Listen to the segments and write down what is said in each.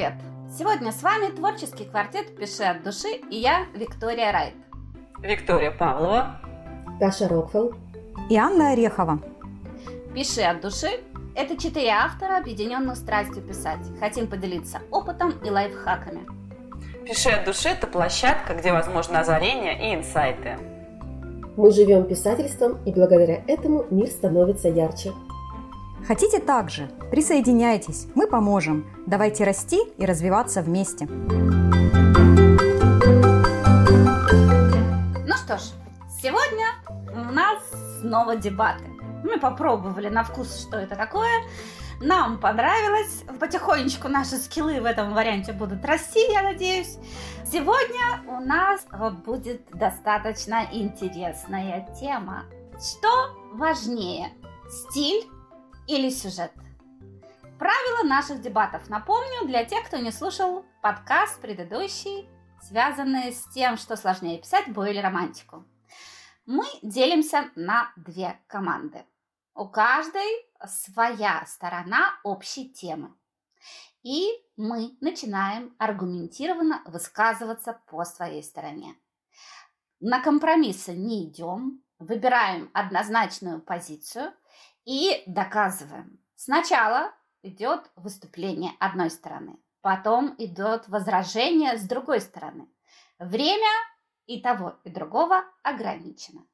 привет! Сегодня с вами творческий квартет «Пиши от души» и я, Виктория Райт. Виктория Павлова. Даша Рокфелл. И Анна Орехова. «Пиши от души» – это четыре автора, объединенных страстью писать. Хотим поделиться опытом и лайфхаками. «Пиши от души» – это площадка, где возможно озарение и инсайты. Мы живем писательством, и благодаря этому мир становится ярче. Хотите так же? Присоединяйтесь, мы поможем. Давайте расти и развиваться вместе. Ну что ж, сегодня у нас снова дебаты. Мы попробовали на вкус, что это такое. Нам понравилось. Потихонечку наши скиллы в этом варианте будут расти, я надеюсь. Сегодня у нас будет достаточно интересная тема. Что важнее, стиль или сюжет? Правила наших дебатов напомню для тех, кто не слушал подкаст предыдущий, связанный с тем, что сложнее писать, бой или романтику. Мы делимся на две команды. У каждой своя сторона общей темы. И мы начинаем аргументированно высказываться по своей стороне. На компромиссы не идем, выбираем однозначную позицию и доказываем. Сначала идет выступление одной стороны, потом идет возражение с другой стороны. Время и того, и другого ограничено.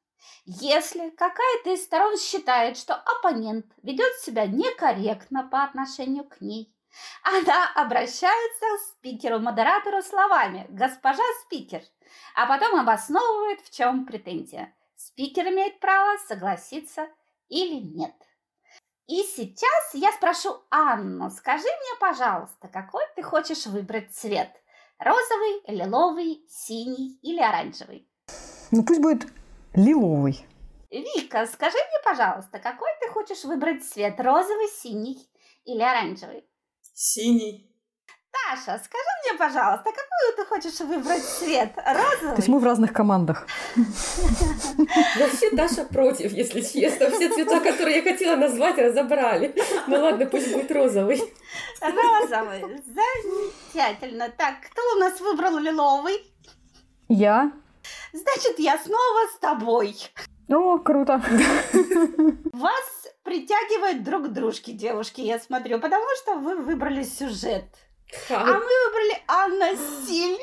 Если какая-то из сторон считает, что оппонент ведет себя некорректно по отношению к ней, она обращается к спикеру-модератору словами «Госпожа спикер», а потом обосновывает, в чем претензия. Спикер имеет право согласиться или нет. И сейчас я спрошу Анну, скажи мне, пожалуйста, какой ты хочешь выбрать цвет? Розовый, лиловый, синий или оранжевый? Ну пусть будет лиловый. Вика, скажи мне, пожалуйста, какой ты хочешь выбрать цвет? Розовый, синий или оранжевый? Синий. Таша, скажи мне, пожалуйста, какую ты хочешь выбрать цвет? Розовый? То есть мы в разных командах. Вообще Даша против, если честно. Все цвета, которые я хотела назвать, разобрали. Ну ладно, пусть будет розовый. Розовый. Замечательно. Так, кто у нас выбрал лиловый? Я. Значит, я снова с тобой. О, круто. Вас притягивают друг к дружке, девушки, я смотрю, потому что вы выбрали сюжет. А мы выбрали Анна стиль.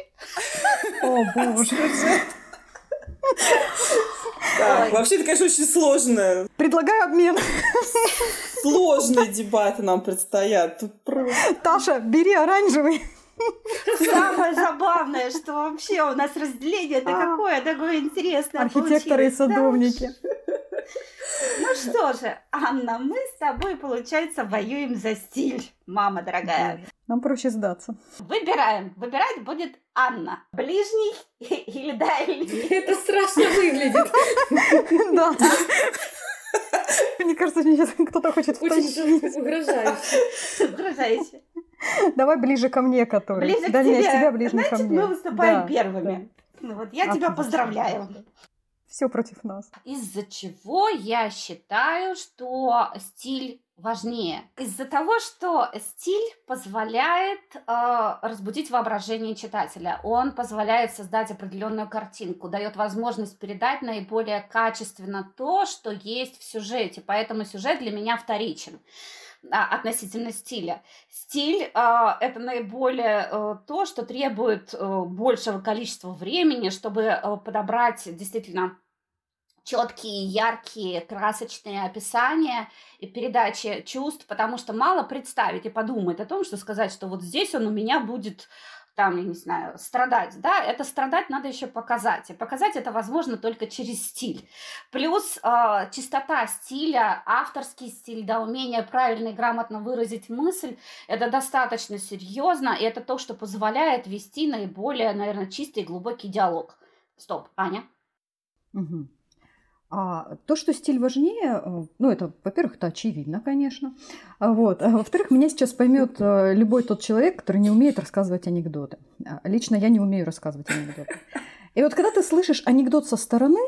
О, боже. Так, вообще это, конечно, очень сложно. Предлагаю обмен. Сложные дебаты нам предстоят. Тут просто... Таша, бери оранжевый. Самое забавное, что вообще у нас разделение это А. какое такое интересное Архитекторы и садовники. Ну что же, Анна, мы с тобой, получается, воюем за стиль, мама дорогая. Нам проще сдаться. Выбираем. Выбирать будет Анна. Ближний или дальний? Это страшно выглядит. Да. Мне кажется, сейчас кто-то хочет Очень втащить. угрожающе. Угрожающе. Давай ближе ко мне, который. Ближе к Дальнее тебе. тебя, ближе ко Значит, мне. мы выступаем Да. первыми. Ну вот, я тебя Отлично. поздравляю. Все против нас. Из-за чего я считаю, что стиль важнее? Из-за того, что стиль позволяет э, разбудить воображение читателя. Он позволяет создать определенную картинку, дает возможность передать наиболее качественно то, что есть в сюжете. Поэтому сюжет для меня вторичен а, относительно стиля. Стиль э, это наиболее э, то, что требует э, большего количества времени, чтобы э, подобрать действительно четкие, яркие, красочные описания и передачи чувств, потому что мало представить и подумать о том, что сказать, что вот здесь он у меня будет там, я не знаю, страдать, да, это страдать надо еще показать, и показать это возможно только через стиль. Плюс э, чистота стиля, авторский стиль, да, умение правильно и грамотно выразить мысль, это достаточно серьезно, и это то, что позволяет вести наиболее, наверное, чистый и глубокий диалог. Стоп, Аня. Мгм. А, то, что стиль важнее, э, ну, это, во-первых, это очевидно, конечно. А Вот. А во-вторых, меня сейчас поймет э, любой тот человек, который не умеет рассказывать анекдоты. А, Лично я не умею рассказывать анекдоты. И вот когда ты слышишь анекдот со стороны,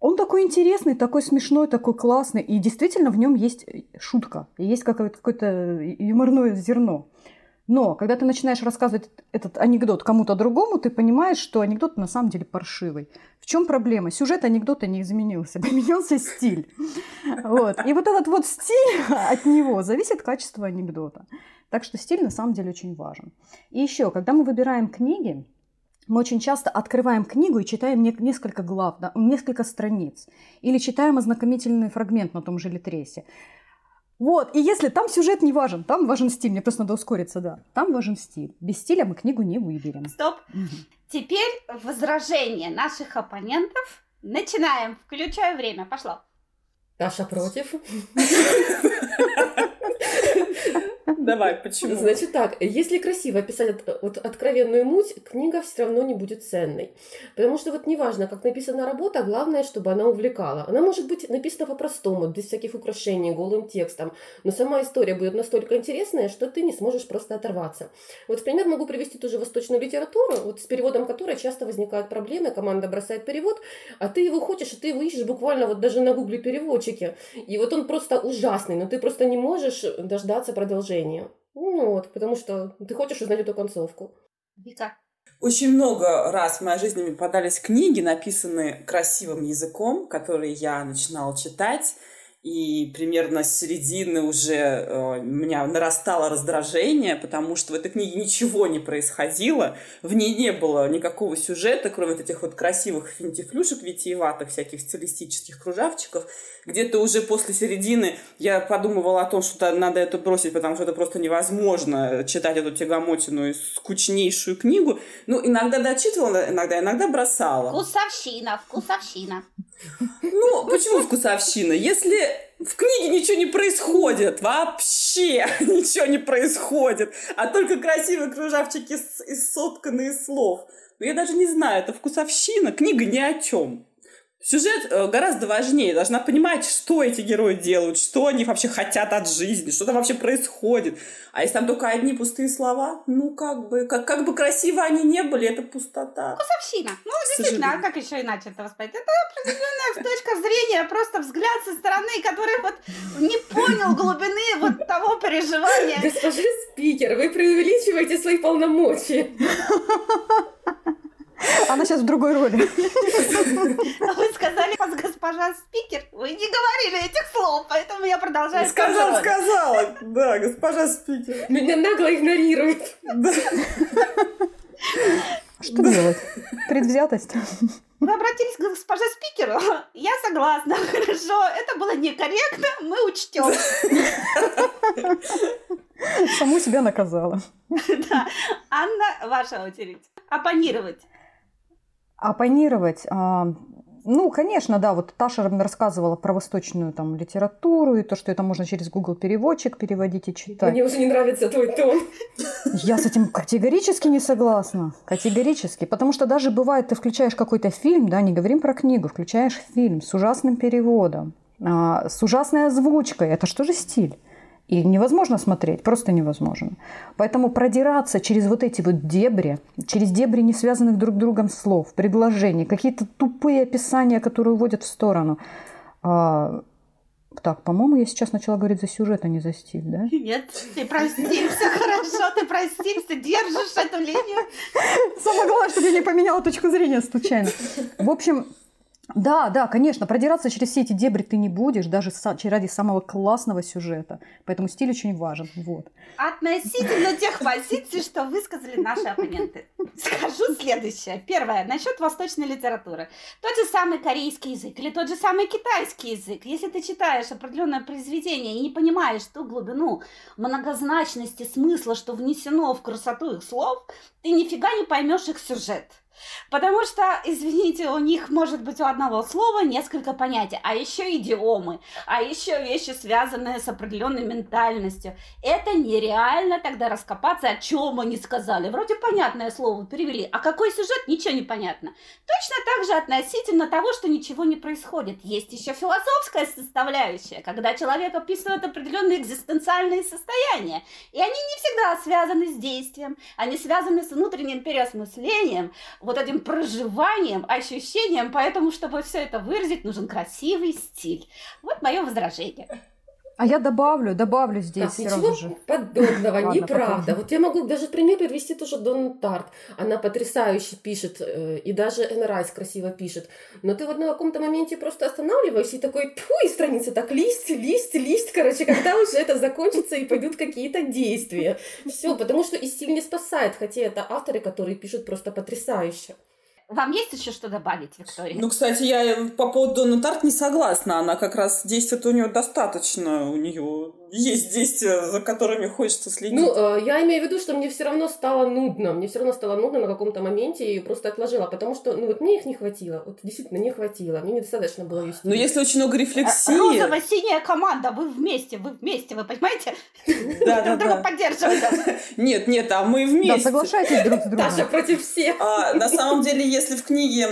он такой интересный, такой смешной, такой классный, и действительно в нем есть шутка, и есть какое-то юморное зерно. Но когда ты начинаешь рассказывать этот анекдот кому-то другому, ты понимаешь, что анекдот на самом деле паршивый. В чем проблема? Сюжет анекдота не изменился, поменялся стиль. Вот. И вот этот вот стиль от него зависит качество анекдота. Так что стиль на самом деле очень важен. И еще, когда мы выбираем книги, мы очень часто открываем книгу и читаем несколько глав, да, несколько страниц. Или читаем ознакомительный фрагмент на том же Литресе. Вот, и если там сюжет не важен, там важен стиль, мне просто надо ускориться, да. Там важен стиль. Без стиля мы книгу не выберем. Стоп. Угу. Теперь возражение наших оппонентов. Начинаем. Включаю время. Пошло. Таша против. Давай, почему? Значит так, если красиво описать от, вот, откровенную муть, книга все равно не будет ценной. Потому что вот неважно, как написана работа, главное, чтобы она увлекала. Она может быть написана по-простому, без всяких украшений, голым текстом, но сама история будет настолько интересная, что ты не сможешь просто оторваться. Вот в пример могу привести ту же восточную литературу, вот с переводом которой часто возникают проблемы, команда бросает перевод, а ты его хочешь, и ты его ищешь буквально вот даже на гугле переводчике. И вот он просто ужасный, но ты просто не можешь дождаться продолжения. Ну вот, потому что ты хочешь узнать эту концовку. Вика. Очень много раз в моей жизни мне попадались книги, написанные красивым языком, которые я начинала читать, и примерно с середины уже э, у меня нарастало раздражение, потому что в этой книге ничего не происходило, в ней не было никакого сюжета, кроме вот этих вот красивых финтифлюшек витиеватых, всяких стилистических кружавчиков. Где-то уже после середины я подумывала о том, что надо это бросить, потому что это просто невозможно читать эту тягомотину и скучнейшую книгу. Ну, иногда дочитывала, иногда, иногда бросала. Вкусовщина, вкусовщина. Ну, почему вкусовщина? Если в книге ничего не происходит, вообще ничего не происходит, а только красивые кружавчики из сотканные слов. Но я даже не знаю, это вкусовщина, книга ни о чем. Сюжет э, гораздо важнее. Должна понимать, что эти герои делают, что они вообще хотят от жизни, что там вообще происходит. А если там только одни пустые слова, ну как бы, как, как бы красиво они не были, это пустота. Вкусовщина. Ну, действительно, а как еще иначе это воспринять? Это определенная точка зрения, просто взгляд со стороны, который вот не понял глубины вот того переживания. Госпожа спикер, вы преувеличиваете свои полномочия. Она сейчас в другой роли. Вы сказали, госпожа спикер, вы не говорили этих слов, поэтому я продолжаю Сказала, сказала, да, госпожа спикер. Меня нагло игнорирует. Что делать? Предвзятость. Вы обратились к госпоже спикеру? Я согласна. Хорошо, это было некорректно, мы учтем. Саму себя наказала. Да. Анна, ваша очередь. Оппонировать. Оппонировать. А, ну, конечно, да, вот Таша рассказывала про восточную там литературу и то, что это можно через Google переводчик переводить и читать. Мне уже не нравится твой тон. Я с этим категорически не согласна. Категорически. Потому что даже бывает, ты включаешь какой-то фильм, да, не говорим про книгу, включаешь фильм с ужасным переводом, а, с ужасной озвучкой. Это что же стиль? И невозможно смотреть, просто невозможно. Поэтому продираться через вот эти вот дебри, через дебри не связанных друг с другом слов, предложений, какие-то тупые описания, которые уводят в сторону. А, так, по-моему, я сейчас начала говорить за сюжет, а не за стиль, да? Нет, ты простился, хорошо, ты простился, держишь эту линию. Самое главное, чтобы я не поменяла точку зрения случайно. В общем, да, да, конечно, продираться через все эти дебри ты не будешь, даже ради самого классного сюжета. Поэтому стиль очень важен. Вот. Относительно тех позиций, что высказали наши оппоненты. Скажу следующее. Первое, насчет восточной литературы. Тот же самый корейский язык или тот же самый китайский язык. Если ты читаешь определенное произведение и не понимаешь ту глубину многозначности смысла, что внесено в красоту их слов, ты нифига не поймешь их сюжет. Потому что, извините, у них может быть у одного слова несколько понятий, а еще идиомы, а еще вещи, связанные с определенной ментальностью. Это нереально тогда раскопаться, о чем они сказали. Вроде понятное слово перевели, а какой сюжет, ничего не понятно. Точно так же относительно того, что ничего не происходит. Есть еще философская составляющая, когда человек описывает определенные экзистенциальные состояния. И они не всегда связаны с действием, они связаны с внутренним переосмыслением, вот этим проживанием, ощущением, поэтому, чтобы все это выразить, нужен красивый стиль. Вот мое возражение. А я добавлю, добавлю здесь Так, ничего же. подобного, Ладно, неправда. потом. Вот я могу даже пример привести тоже Дон Тарт. Она потрясающе пишет, э, и даже Энн Райс красиво пишет. Но ты вот на каком-то моменте просто останавливаешься и такой, тьфу, и страница так, лист, лист, лист, короче, когда уже это закончится и пойдут какие-то действия. Все, потому что и стиль не спасает, хотя это авторы, которые пишут просто потрясающе. Вам есть еще что добавить, Виктория? Ну, кстати, я по поводу Донны Тарт не согласна. Она как раз действует у нее достаточно. У нее есть действия, за которыми хочется следить. Ну, э, я имею в виду, что мне все равно стало нудно. Мне все равно стало нудно на каком-то моменте, и просто отложила, потому что, ну, вот мне их не хватило. Вот действительно не хватило. Мне недостаточно было ее Но если очень много Э, рефлексии... Розово-синяя команда, вы вместе, вы вместе, вы понимаете? Да, да, Друг друга да. поддерживаем. Нет, нет, а мы Да, вместе. соглашайтесь друг с Даша другом. против всех. А, на самом деле, если в книге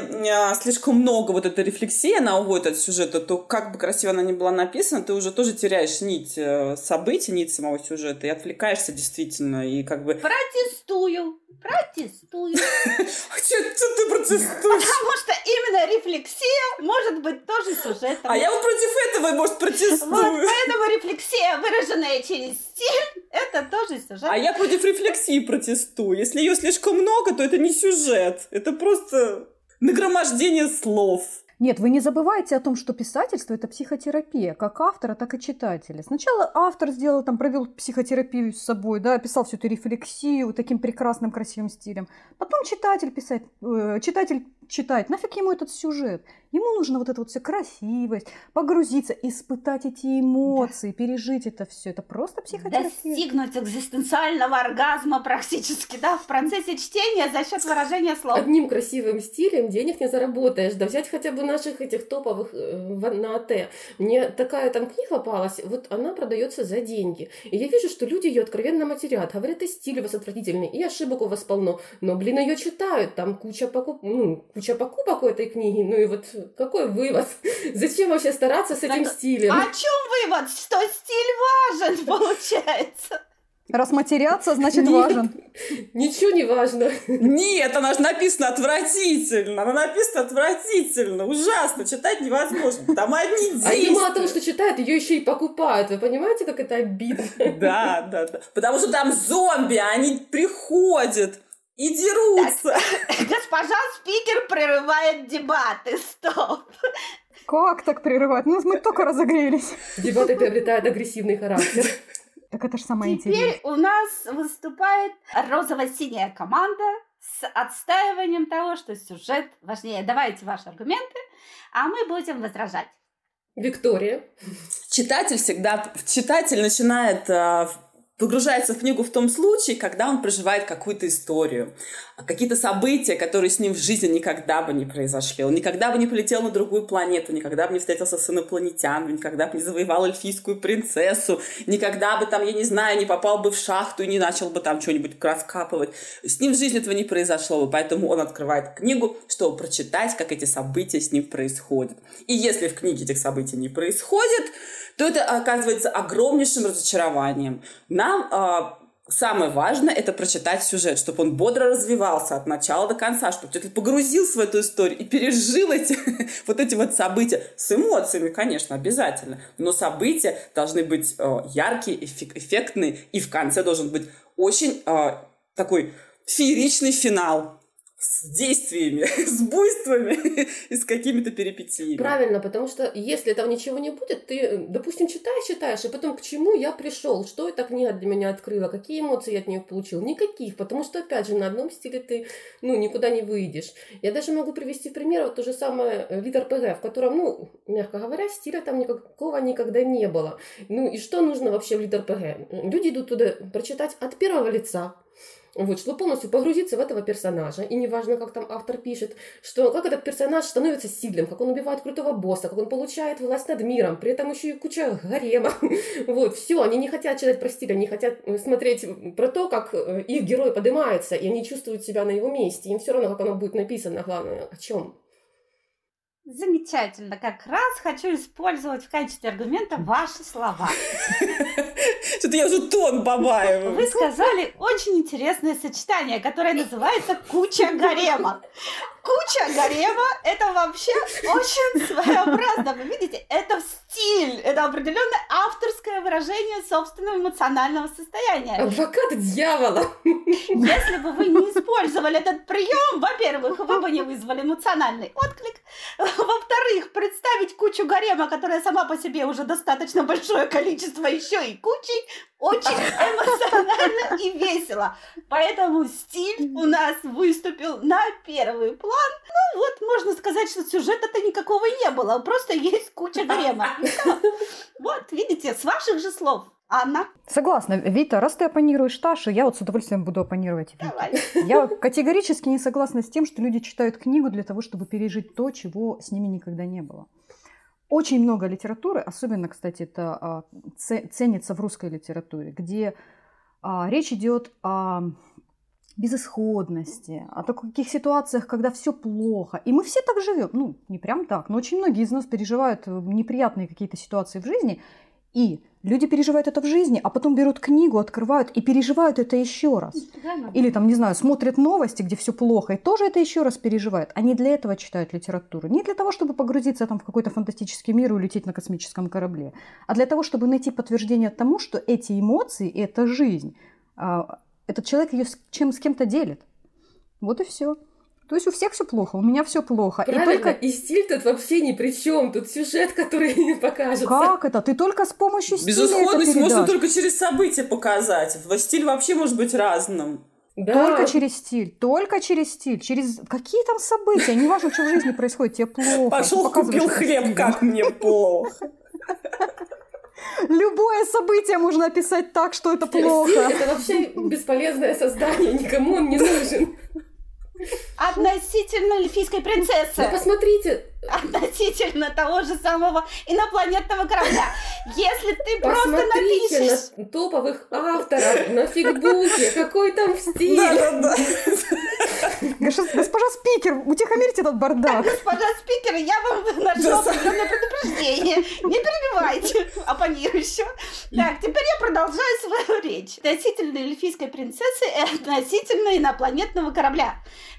слишком много вот этой рефлексии, она уводит от сюжета, то как бы красиво она ни была написана, ты уже тоже теряешь нить э, событий, нить самого сюжета и отвлекаешься действительно, и как бы... Протестую, протестую. Что ты протестуешь? Потому что именно рефлексия может быть тоже сюжетом. А я вот против этого, может, Вот протестую. поэтому рефлексия, выраженная через стиль, это тоже сюжет. А я против рефлексии протестую. Если ее слишком много, то это не сюжет. Это просто нагромождение слов. Нет, вы не забывайте о том, что писательство это психотерапия, как автора, так и читателя. Сначала автор сделал, там, провел психотерапию с собой, да, описал всю эту рефлексию таким прекрасным, красивым стилем. Потом читатель писать, э, читатель читать. Нафиг ему этот сюжет? Ему нужно вот эта вот вся красивость, погрузиться, испытать эти эмоции, пережить это все. Это просто психотерапия. Достигнуть экзистенциального оргазма практически, да, в процессе чтения за счет выражения слов. Одним красивым стилем денег не заработаешь. Да взять хотя бы наших этих топовых э, в- на АТ. Мне такая там книга попалась, вот она продается за деньги. И я вижу, что люди ее откровенно матерят. Говорят, и стиль у вас отвратительный, и ошибок у вас полно. Но, блин, ее читают, там куча, покуп... ну, куча покупок у этой книги. Ну и вот какой вывод? Зачем вообще стараться с этим Так, стилем? О чем вывод? Что стиль важен, получается. Раз матерятся, значит Нет. важен. Ничего не важно. Нет, она же написана отвратительно. Она написана отвратительно. Ужасно. Читать невозможно. Там одни А ее мало того, действия. что читают, ее еще и покупают. Вы понимаете, как это обидно? Да, да, да. Потому что там зомби, а они приходят и дерутся. Госпожа спикер прерывает дебаты. Стоп. Как так прерывать? Ну, мы только разогрелись. Дебаты приобретают агрессивный характер. Так это же самое интересное. Теперь у нас выступает розово-синяя команда с отстаиванием того, что сюжет важнее. Давайте ваши аргументы, а мы будем возражать. Виктория. Читатель всегда, читатель начинает в- погружается в книгу в том случае, когда он проживает какую-то историю, какие-то события, которые с ним в жизни никогда бы не произошли. Он никогда бы не полетел на другую планету, никогда бы не встретился с инопланетянами, никогда бы не завоевал эльфийскую принцессу, никогда бы там, я не знаю, не попал бы в шахту и не начал бы там что-нибудь раскапывать. С ним в жизни этого не произошло бы, поэтому он открывает книгу, чтобы прочитать, как эти события с ним происходят. И если в книге этих событий не происходит, то это оказывается огромнейшим разочарованием. Нам а, самое важное это прочитать сюжет, чтобы он бодро развивался от начала до конца, чтобы ты погрузился в эту историю и пережил эти, вот эти вот события с эмоциями, конечно, обязательно. Но события должны быть э, яркие, эффек- эффектные, и в конце должен быть очень э, такой фееричный финал с действиями, с буйствами и с какими-то перипетиями. Правильно, потому что если этого ничего не будет, ты, допустим, читаешь, читаешь, и потом к чему я пришел, что эта книга для меня открыла, какие эмоции я от нее получил, никаких, потому что, опять же, на одном стиле ты, ну, никуда не выйдешь. Я даже могу привести в пример вот то же самое э, Литр ПГ, в котором, ну, мягко говоря, стиля там никакого никогда не было. Ну, и что нужно вообще в Литр ПГ? Люди идут туда прочитать от первого лица, вот, чтобы полностью погрузиться в этого персонажа. И неважно, как там автор пишет, что как этот персонаж становится сильным, как он убивает крутого босса, как он получает власть над миром, при этом еще и куча гарема. Вот, все, они не хотят читать про стиль, они хотят э, смотреть про то, как э, их герой поднимается, и они чувствуют себя на его месте. Им все равно, как оно будет написано, главное, о чем. Замечательно. Как раз хочу использовать в качестве аргумента ваши слова. Что-то я уже тон побаиваю. Вы сказали очень интересное сочетание, которое называется «куча гарема». Куча гарема – это вообще очень своеобразно. Вы видите, это стиль, это определенное авторское выражение собственного эмоционального состояния. Адвокат дьявола. Если бы вы не использовали этот прием, во-первых, вы бы не вызвали эмоциональный отклик. Во-вторых, представить кучу гарема, которая сама по себе уже достаточно большое количество, еще и кучей, очень эмоционально и весело. Поэтому стиль у нас выступил на первый план. Ну вот, можно сказать, что сюжета-то никакого не было, просто есть куча гарема. Вот, видите, с ваших же слов. Анна? Согласна. Вита, раз ты оппонируешь Ташу, я вот с удовольствием буду оппонировать Вите. Давай. Я категорически не согласна с тем, что люди читают книгу для того, чтобы пережить то, чего с ними никогда не было. Очень много литературы, особенно, кстати, это а, це- ценится в русской литературе, где а, речь идет о безысходности, о таких ситуациях, когда все плохо. И мы все так живем. Ну, не прям так, но очень многие из нас переживают э, неприятные какие-то ситуации в жизни. И люди переживают это в жизни, а потом берут книгу, открывают и переживают это еще раз. Или там, не знаю, смотрят новости, где все плохо, и тоже это еще раз переживают. Они для этого читают литературу. Не для того, чтобы погрузиться там в какой-то фантастический мир и улететь на космическом корабле, а для того, чтобы найти подтверждение тому, что эти эмоции, это жизнь, а, этот человек ее с, чем, с кем-то делит. Вот и все. То есть у всех все плохо, у меня все плохо. И Правильно, только и стиль тут вообще ни при чем. Тут сюжет, который покажется. как это? Ты только с помощью стиля это Безысходность можно передашь. только через события показать. Стиль вообще может быть разным. Да. Только через стиль, только через стиль, через какие там события, неважно, что в жизни происходит, тебе плохо. Пошел купил это хлеб, как мне плохо. Любое событие можно описать так, что это Стиль плохо. это вообще бесполезное создание, никому он не нужен. Относительно эльфийской Ну принцессы. посмотрите, Относительно того же самого инопланетного корабля. Если ты просто напишешь... на топовых авторов на фигбуке, какой там стиль. Да-да-да. Госпожа, госпожа спикер, утихомирьте этот бардак. Госпожа спикер, я вам Да, определенное предупреждение. Не перебивайте оппонирующего. Так, теперь я продолжаю свою речь. Относительно эльфийской принцессы и относительно инопланетного корабля.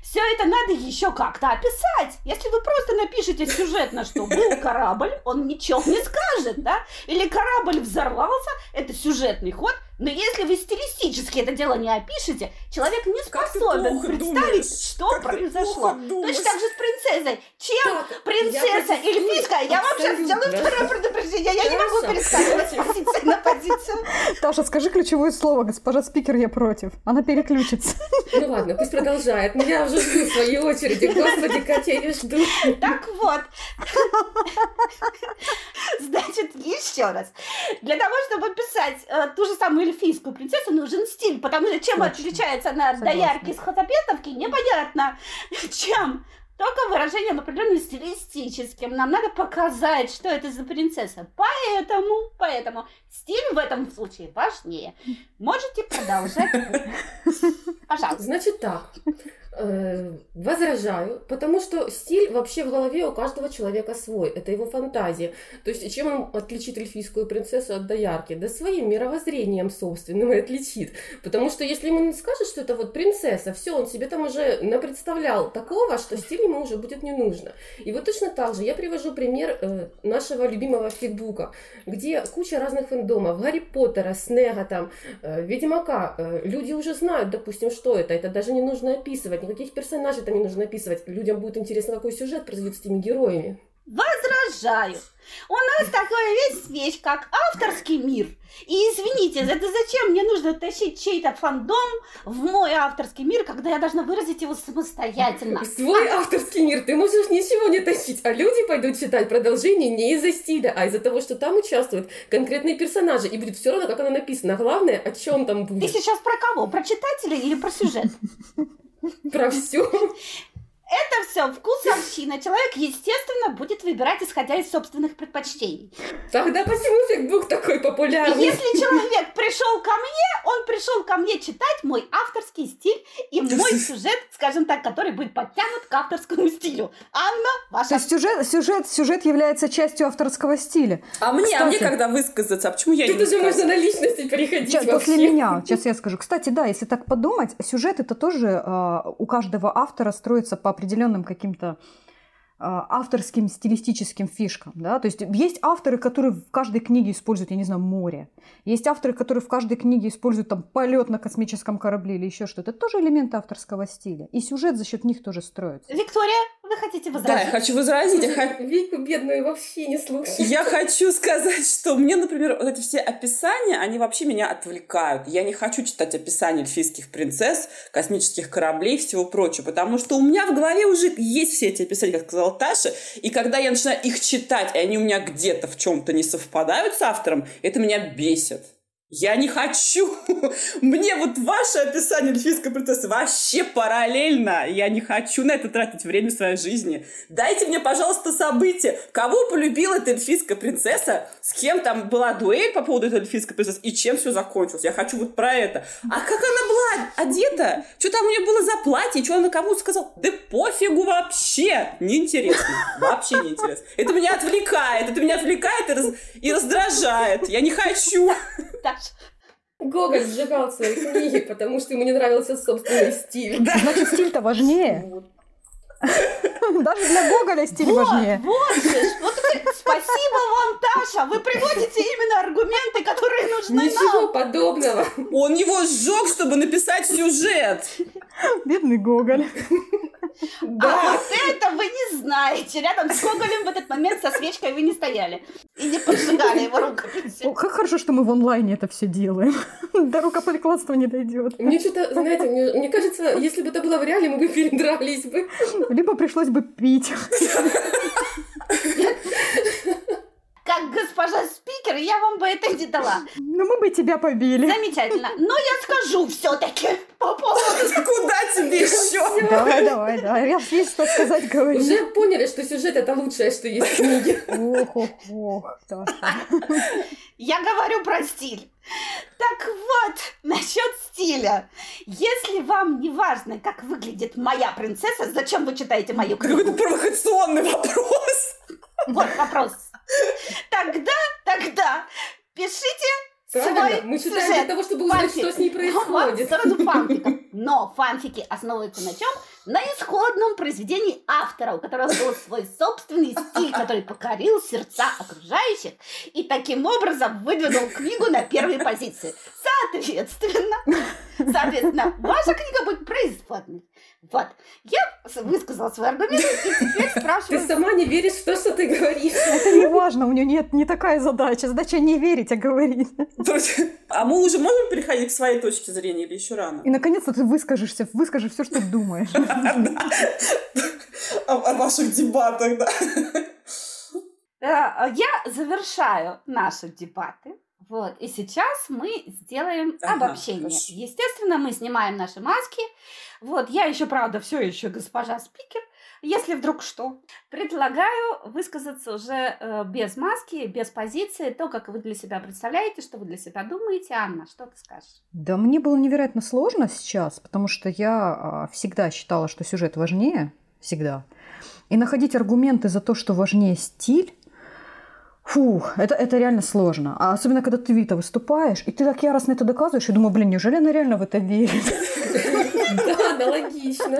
Все это надо еще как-то описать. Если вы просто напишете сюжетно, что был корабль, он ничего не скажет, да? Или корабль взорвался, это сюжетный ход. Но если вы стилистически это дело не опишете, человек не способен представить, думаешь. что Как произошло. Точно так же с принцессой. Чем Так, принцесса я эльфийская? Я вам сейчас сделаю второе предупреждение. Я не могу перескакивать с позиции на позицию. Таша, скажи ключевое слово, госпожа спикер, я против. Она переключится. Ну ладно, пусть продолжает. Но я уже жду своей очереди. Господи, как я жду. Так вот. Значит, еще раз. Для того, чтобы писать э, ту же самую эльфийскую принцессу, нужен стиль. Потому что чем Точно. отличается она от Согласна. доярки с хатапетовки, непонятно. Чем? Только выражением определенным стилистическим. Нам надо показать, что это за принцесса. Поэтому, поэтому стиль в этом случае важнее. Можете продолжать. Пожалуйста. Значит так, возражаю, потому что стиль вообще в голове у каждого человека свой, это его фантазия. То есть чем он отличит эльфийскую принцессу от доярки? Да своим мировоззрением собственным и отличит. Потому что если ему не скажет, что это вот принцесса, все, он себе там уже напредставлял такого, что стиль ему уже будет не нужно. И вот точно так же я привожу пример э, нашего любимого фигбука, где куча разных фэндомов, Гарри Поттера, Снега там, э, Ведьмака. Э, люди уже знают, допустим, что это. Это даже не нужно описывать, никаких персонажей там не нужно описывать. Людям будет интересно, какой сюжет произойдет с этими героями. Возражаю. У нас такая весь вещь, как авторский мир. И извините, это зачем мне нужно тащить чей-то фандом в мой авторский мир, когда я должна выразить его самостоятельно? Свой авторский мир ты можешь ничего не тащить, а люди пойдут читать продолжение не из-за стиля, а из-за того, что там участвуют конкретные персонажи, и будет все равно, как оно написано. Главное, о чем там Ты будет. сейчас про кого? Про читателей или про сюжет? Про все. Это все вкусовщина. Человек, естественно, будет выбирать, исходя из собственных предпочтений. Тогда почему фигбук такой популярный? Если человек пришел ко мне, он пришел ко мне читать мой авторский стиль и мой сюжет, скажем так, который будет подтянут к авторскому стилю. Анна, ваша... То есть сюжет, сюжет, сюжет является частью авторского стиля. А мне, Кстати, а мне когда высказаться? А почему я Тут не уже можно на личности переходить Сейчас, после меня, сейчас я скажу. Кстати, да, если так подумать, сюжет это тоже э, у каждого автора строится по определенным каким-то э, авторским стилистическим фишкам, да, то есть есть авторы, которые в каждой книге используют, я не знаю, море, есть авторы, которые в каждой книге используют там полет на космическом корабле или еще что-то, это тоже элементы авторского стиля, и сюжет за счет них тоже строится. Виктория, вы хотите Да, я возразить? хочу возразить. Я х- Вику бедную вообще не слушай. Я хочу сказать, что мне, например, вот эти все описания, они вообще меня отвлекают. Я не хочу читать описания эльфийских принцесс, космических кораблей и всего прочего, потому что у меня в голове уже есть все эти описания, как сказала Таша, и когда я начинаю их читать, и они у меня где-то в чем-то не совпадают с автором, это меня бесит. Я не хочу. Мне вот ваше описание эльфийской принцессы вообще параллельно. Я не хочу на это тратить время своей жизни. Дайте мне, пожалуйста, события. Кого полюбила эта эльфийская принцесса? С кем там была дуэль по поводу этой эльфийской принцессы? И чем все закончилось? Я хочу вот про это. А как она была одета? Что там у нее было за платье? Что она кому сказала? Да пофигу вообще. Неинтересно. Вообще неинтересно. Это меня отвлекает. Это меня отвлекает и, раз- и раздражает. Я не хочу. Даша. Гоголь сжигал свои книги, потому что ему не нравился собственный стиль. Значит, стиль-то важнее. Даже для Гоголя стиль Вот, важнее. вот вот спасибо вам, Таша, вы приводите именно аргументы, которые нужны Ничего нам. подобного. Он его сжег, чтобы написать сюжет. Бедный Гоголь. А Да. вот это вы не знаете. Рядом с Гоголем в этот момент со свечкой вы не стояли. И не поджигали его рукописи. О, как хорошо, что мы в онлайне это все делаем. До рукополикладства не дойдет. Мне что-то, знаете, мне, мне кажется, если бы это было в реале, мы бы передрались бы. Либо пришлось бы пить. Как госпожа спикер, я вам бы это не дала. Но мы бы тебя побили. Замечательно. Но я скажу все-таки по поводу... Куда тебе еще? Давай, давай, давай. Я есть что сказать, говори. Уже поняли, что сюжет это лучшее, что есть в книге. Ох, ох, ох. Я говорю про стиль. Так вот, насчет стиля. Если вам не важно, как выглядит моя принцесса, зачем вы читаете мою Какой-то книгу? провокационный вопрос. Вот вопрос. Тогда, тогда пишите Правильно, свой мы читаем сюжет. для того, чтобы узнать, Фанфик. что с ней Вот, происходит. в сторону фанфиков. Но фанфики основываются на чем? На исходном произведении автора, у которого был свой собственный стиль, который покорил сердца окружающих и таким образом выдвинул книгу на первые позиции. Соответственно, соответственно, ваша книга будет производной. Вот. Я высказала свой аргумент, и теперь Ты спрашиваю... сама не веришь в то, что ты говоришь. Это не важно, у нее нет не такая задача. Задача не верить, а говорить. То есть, А мы уже можем переходить к своей точке зрения или еще рано? И наконец-то ты выскажешься, выскажешь все, что ты думаешь. О, ваших дебатах, да. Э, Я завершаю наши дебаты. Вот. И сейчас мы сделаем Ага, обобщение. хорошо. Естественно, мы снимаем наши маски. Вот, я еще, правда, все еще госпожа спикер. Если вдруг что, предлагаю высказаться уже э, без маски, без позиции, то, как вы для себя представляете, что вы для себя думаете. Анна, что ты скажешь? Да мне было невероятно сложно сейчас, потому что я а, всегда считала, что сюжет важнее, всегда. И находить аргументы за то, что важнее стиль, фух, это, это реально сложно. А особенно, когда ты Вита выступаешь, и ты так яростно это доказываешь, и думаю, блин, неужели она реально в это верит? Да, аналогично.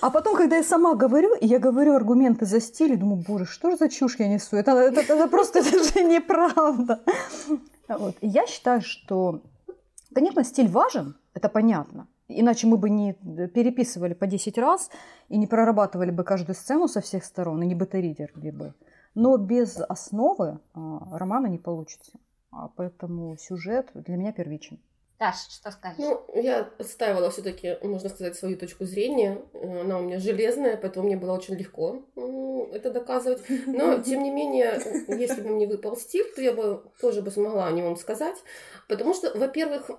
А потом, когда я сама говорю, и я говорю аргументы за стиль, и думаю, боже, что же за чушь я несу? Это, это- это просто это же неправда. Вот. И я считаю, что, конечно, стиль важен, это понятно. Иначе мы бы не переписывали по 10 раз и не прорабатывали бы каждую сцену со всех сторон, и не бета-ридерли бы. Но без основы а, романа не получится. А поэтому сюжет для меня первичен. Даш, что скажешь? Ну, я отстаивала все-таки, можно сказать, свою точку зрения. Она у меня железная, поэтому мне было очень легко это доказывать. Но, тем не менее, если бы мне выпал стиль, то я бы тоже бы смогла о нем сказать. Потому что, во-первых,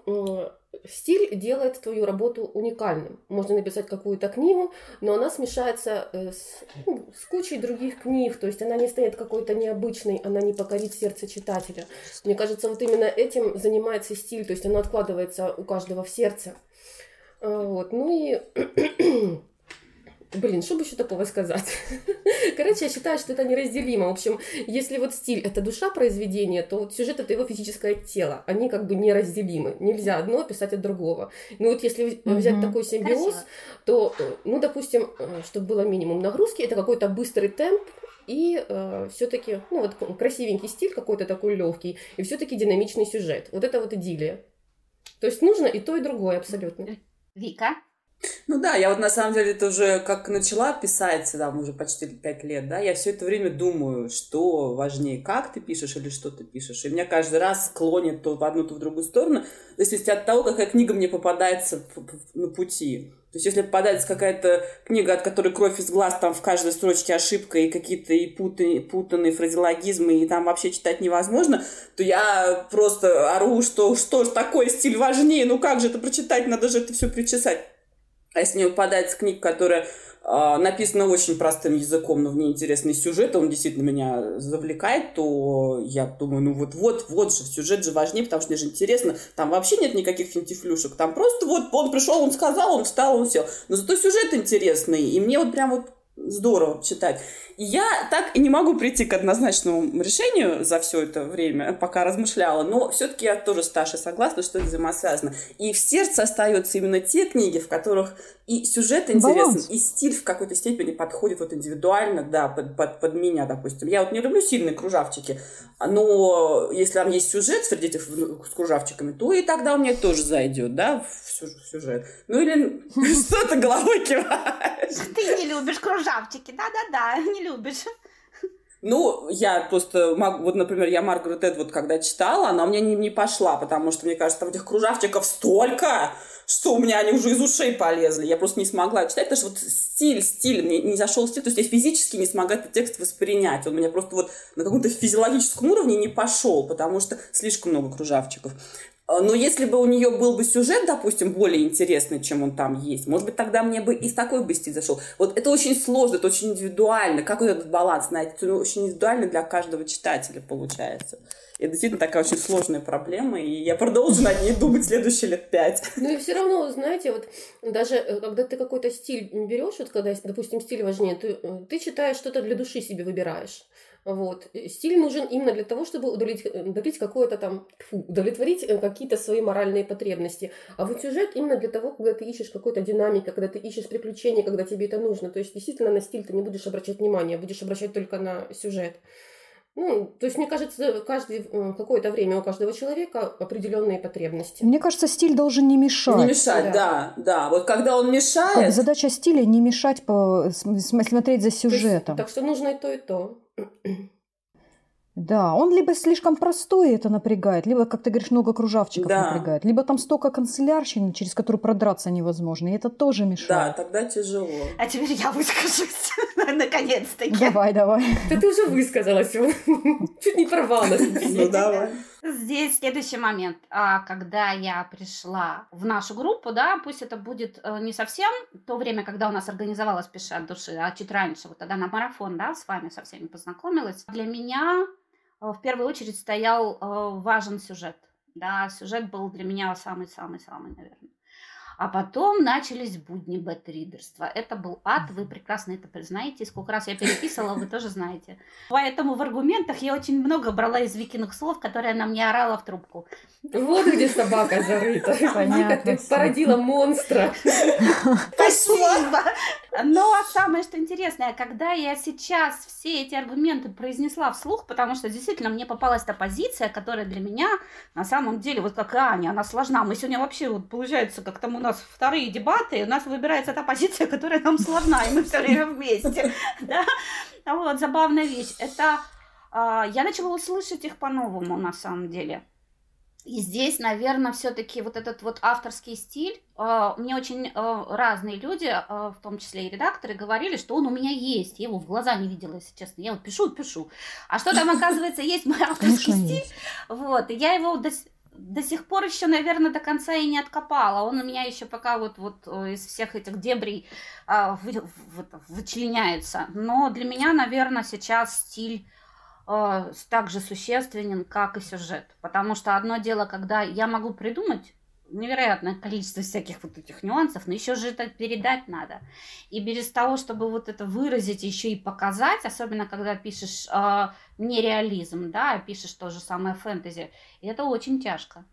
стиль делает твою работу уникальным. Можно написать какую-то книгу, но она смешается э, с, ну, с кучей других книг. То есть она не станет какой-то необычной, она не покорит сердце читателя. Мне кажется, вот именно этим занимается стиль, то есть оно откладывается у каждого в сердце. А, вот, ну и Блин, что бы еще такого сказать? Короче, я считаю, что это неразделимо. В общем, если вот стиль — это душа произведения, то вот сюжет — это его физическое тело. Они как бы неразделимы. Нельзя одно писать от другого. Ну вот если взять mm-hmm. такой симбиоз, Красиво. то, э, ну, допустим, э, чтобы было минимум нагрузки, это какой-то быстрый темп, и э, все-таки, ну вот красивенький стиль какой-то такой легкий, и все-таки динамичный сюжет. Вот это вот идиллия. То есть нужно и то, и другое абсолютно. Вика? Ну да, я вот на самом деле это уже как начала писать, да, уже почти пять лет, да, я все это время думаю, что важнее, как ты пишешь или что ты пишешь. И меня каждый раз клонит то в одну, то в другую сторону, в зависимости от того, какая книга мне попадается на пути. То есть, если попадается какая-то книга, от которой кровь из глаз, там в каждой строчке ошибка и какие-то и путанные, путанные фразеологизмы, и там вообще читать невозможно, то я просто ору, что что ж такой стиль важнее, ну как же это прочитать, надо же это все причесать. А если мне попадается книга, которая э, написана очень простым языком, но в ней интересный сюжет, он действительно меня завлекает, то я думаю, ну вот, вот, вот же, сюжет же важнее, потому что мне же интересно. Там вообще нет никаких финтифлюшек, там просто вот он пришел, он сказал, он встал, он сел. Но зато сюжет интересный, и мне вот прям вот здорово читать. И я так и не могу прийти к однозначному решению за все это время, пока размышляла, но все-таки я тоже с Ташей согласна, что это взаимосвязано. И в сердце остаются именно те книги, в которых и сюжет интересен, Баланс. и стиль в какой-то степени подходит вот индивидуально, да, под, под, под меня, допустим. Я вот не люблю сильные кружавчики, но если там есть сюжет среди этих с кружавчиками, то и тогда у меня тоже зайдет, да, в сюжет. Ну или что ты головой киваешь? Ты не любишь кружавчики, да-да-да, не любишь. Ну, я просто могу, вот, например, я Маргарет Эдвуд, когда читала, она у меня не, не пошла, потому что, мне кажется, там этих кружавчиков столько, что у меня они уже из ушей полезли. Я просто не смогла читать, потому что вот стиль, стиль, мне не зашел стиль, то есть я физически не смогла этот текст воспринять. Он у меня просто вот на каком-то физиологическом уровне не пошел, потому что слишком много кружавчиков. А, но если бы у нее был бы сюжет, допустим, более интересный, чем он там есть, может быть, тогда мне бы и такой бы стиль зашел. Вот это очень сложно, это очень индивидуально. Как вот этот баланс найти? Это очень индивидуально для каждого читателя получается. Это действительно такая очень сложная проблема, и я продолжу над ней думать следующие лет пять. Ну и все равно, знаете, вот даже э, когда ты какой-то стиль берешь, вот когда, допустим, стиль важнее, ты, э, ты читаешь что-то для души себе выбираешь. Вот. Стиль нужен именно для того, чтобы удовлетворить, э, какое-то там, фу, удовлетворить э, какие-то свои моральные потребности. А вот сюжет именно для того, когда ты ищешь какой-то динамики, когда ты ищешь приключения, когда тебе это нужно. То есть действительно на стиль ты не будешь обращать внимание, будешь обращать только на сюжет. Ну, то есть, мне кажется, каждый, какое-то время у каждого человека определенные потребности. Мне кажется, стиль должен не мешать. Не мешать, да, да. да. Вот когда он мешает... Задача стиля не мешать по... смотреть за сюжетом. Есть, так что нужно и то, и то. Да, он либо слишком простой, это напрягает, либо, как ты говоришь, много кружавчиков да. напрягает, либо там столько канцелярщины, через которую продраться невозможно, и это тоже мешает. Да, тогда тяжело. А теперь я выскажусь, наконец-таки. Давай, давай. Да ты уже высказалась, чуть не порвалась. Ну давай. Здесь следующий момент. А когда я пришла в нашу группу, да, пусть это будет э, не совсем то время, когда у нас организовалась «Пиши от души», а чуть раньше, вот тогда на марафон, да, с вами со всеми познакомилась. Для меня в первую очередь стоял э, важен сюжет. Да, сюжет был для меня самый-самый-самый, наверное. А потом начались будни бэтридерства. Это был ад, вы прекрасно это признаете. Сколько раз я переписывала, вы тоже знаете. Поэтому в аргументах я очень много брала из Викиных слов, которые она мне орала в трубку. Вот где собака зарыта. Понятно. Ты породила монстра. Спасибо. Но самое, что интересное, когда я сейчас все эти аргументы произнесла вслух, потому что действительно мне попалась та позиция, которая для меня на самом деле, вот как и Аня, она сложна. Мы сегодня вообще, вот получается, как там у нас вторые дебаты, у нас выбирается та позиция, которая нам сложна, и мы все время вместе. Да? Вот, забавная вещь. Это а, я начала услышать их по-новому, на самом деле. И здесь, наверное, все-таки вот этот вот авторский стиль, э, мне очень э, разные люди, э, в том числе и редакторы, говорили, что он у меня есть. Я его в глаза не видела, если честно. Я вот пишу, пишу. А что там, оказывается, есть мой авторский стиль. Вот, и я его до, до сих пор еще, наверное, до конца и не откопала. Он у меня еще пока вот, вот из всех этих дебрей вы, вычленяется. Но для меня, наверное, сейчас стиль так же существенен, как и сюжет. Потому что одно дело, когда я могу придумать невероятное количество всяких вот этих нюансов, но еще же это передать надо. И без того, чтобы вот это выразить, еще и показать, особенно когда пишешь э, нереализм, да, пишешь то же самое фэнтези, это очень тяжко.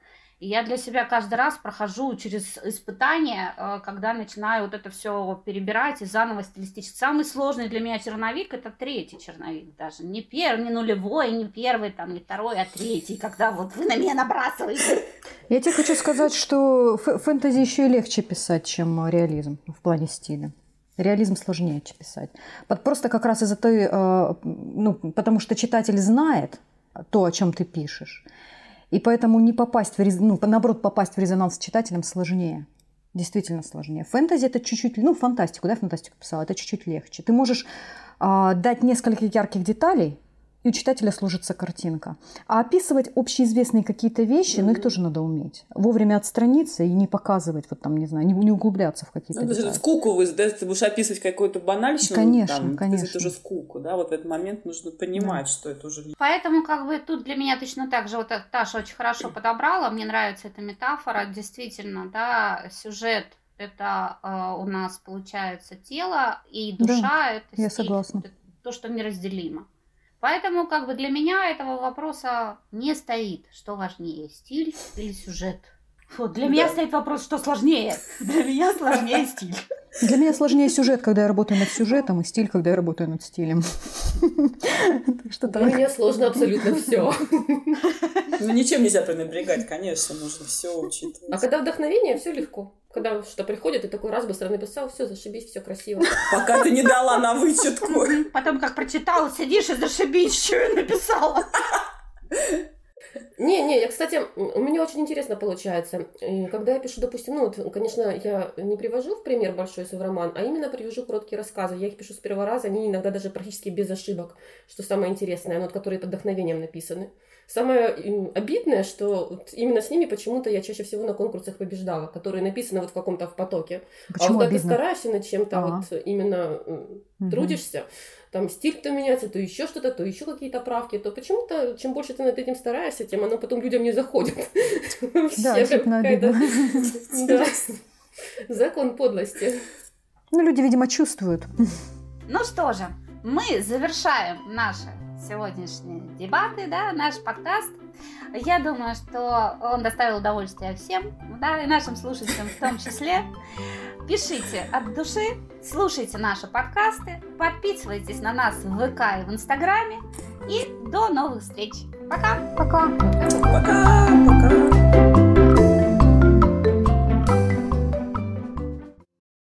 И я для себя каждый раз прохожу через испытания, э, когда начинаю вот это все перебирать и заново стилистически. Самый сложный для меня черновик это третий черновик даже. Не первый, не нулевой, не первый, там, не второй, а третий, когда вот вы на меня набрасываете. Я тебе хочу сказать, что фэнтези еще и легче писать, чем реализм в плане стиля. Реализм сложнее писать. Просто как раз из-за той, э, ну, потому что читатель знает то, о чем ты пишешь. И поэтому не попасть в рез... ну, наоборот, попасть в резонанс с читателем сложнее. Действительно сложнее. Фэнтези это чуть-чуть, ну, фантастику, да, фантастику писала, это чуть-чуть легче. Ты можешь а, дать несколько ярких деталей, и у читателя сложится картинка. А описывать общеизвестные какие-то вещи, ну их тоже надо уметь. Вовремя отстраниться и не показывать, вот там, не знаю, не, не углубляться в какие-то ну, детали. скуку вы, да, ты будешь описывать какую-то банальщину, конечно, там, конечно. это уже скуку, да, вот в этот момент нужно понимать, да. что это уже... Поэтому как бы тут для меня точно так же, вот Таша очень хорошо подобрала, мне нравится эта метафора, действительно, да, сюжет это э, у нас получается тело и душа да, это я согласна. Это то, что неразделимо. Поэтому как бы для меня этого вопроса не стоит, что важнее, стиль или сюжет. Вот, для да. меня стоит вопрос, что сложнее. Для меня сложнее стиль. Для меня сложнее сюжет, когда я работаю над сюжетом, и стиль, когда я работаю над стилем. Для меня сложно абсолютно все. Ну, ничем нельзя пренебрегать, конечно, нужно все учитывать. А когда вдохновение, все легко. Когда что приходит, и такой раз быстро написал, все, зашибись, все красиво. Пока ты не дала на вычетку. Потом, как прочитала, сидишь и зашибись, что я написала. Не, не, я, кстати, у меня очень интересно получается. Когда я пишу, допустим, ну, вот, конечно, я не привожу в пример большой свой роман, а именно привожу короткие рассказы. Я их пишу с первого раза, они иногда даже практически без ошибок, что самое интересное, ну, вот, которые под вдохновением написаны. Самое обидное, что вот именно с ними почему-то я чаще всего на конкурсах побеждала, которые написаны вот в каком-то в потоке. Почему а вот когда ты стараешься над чем-то, а. вот именно угу. трудишься, там стиль-то меняется, то еще что-то, то еще какие-то правки, то почему-то, чем больше ты над этим стараешься, тем оно потом людям не заходит. Да, действительно обидно. Закон подлости. Ну, люди, видимо, чувствуют. Ну что же, мы завершаем наши сегодняшние дебаты, да, наш подкаст. Я думаю, что он доставил удовольствие всем, да, и нашим слушателям в том числе. Пишите от души, слушайте наши подкасты, подписывайтесь на нас в ВК и в Инстаграме. И до новых встреч. Пока. Пока. Пока.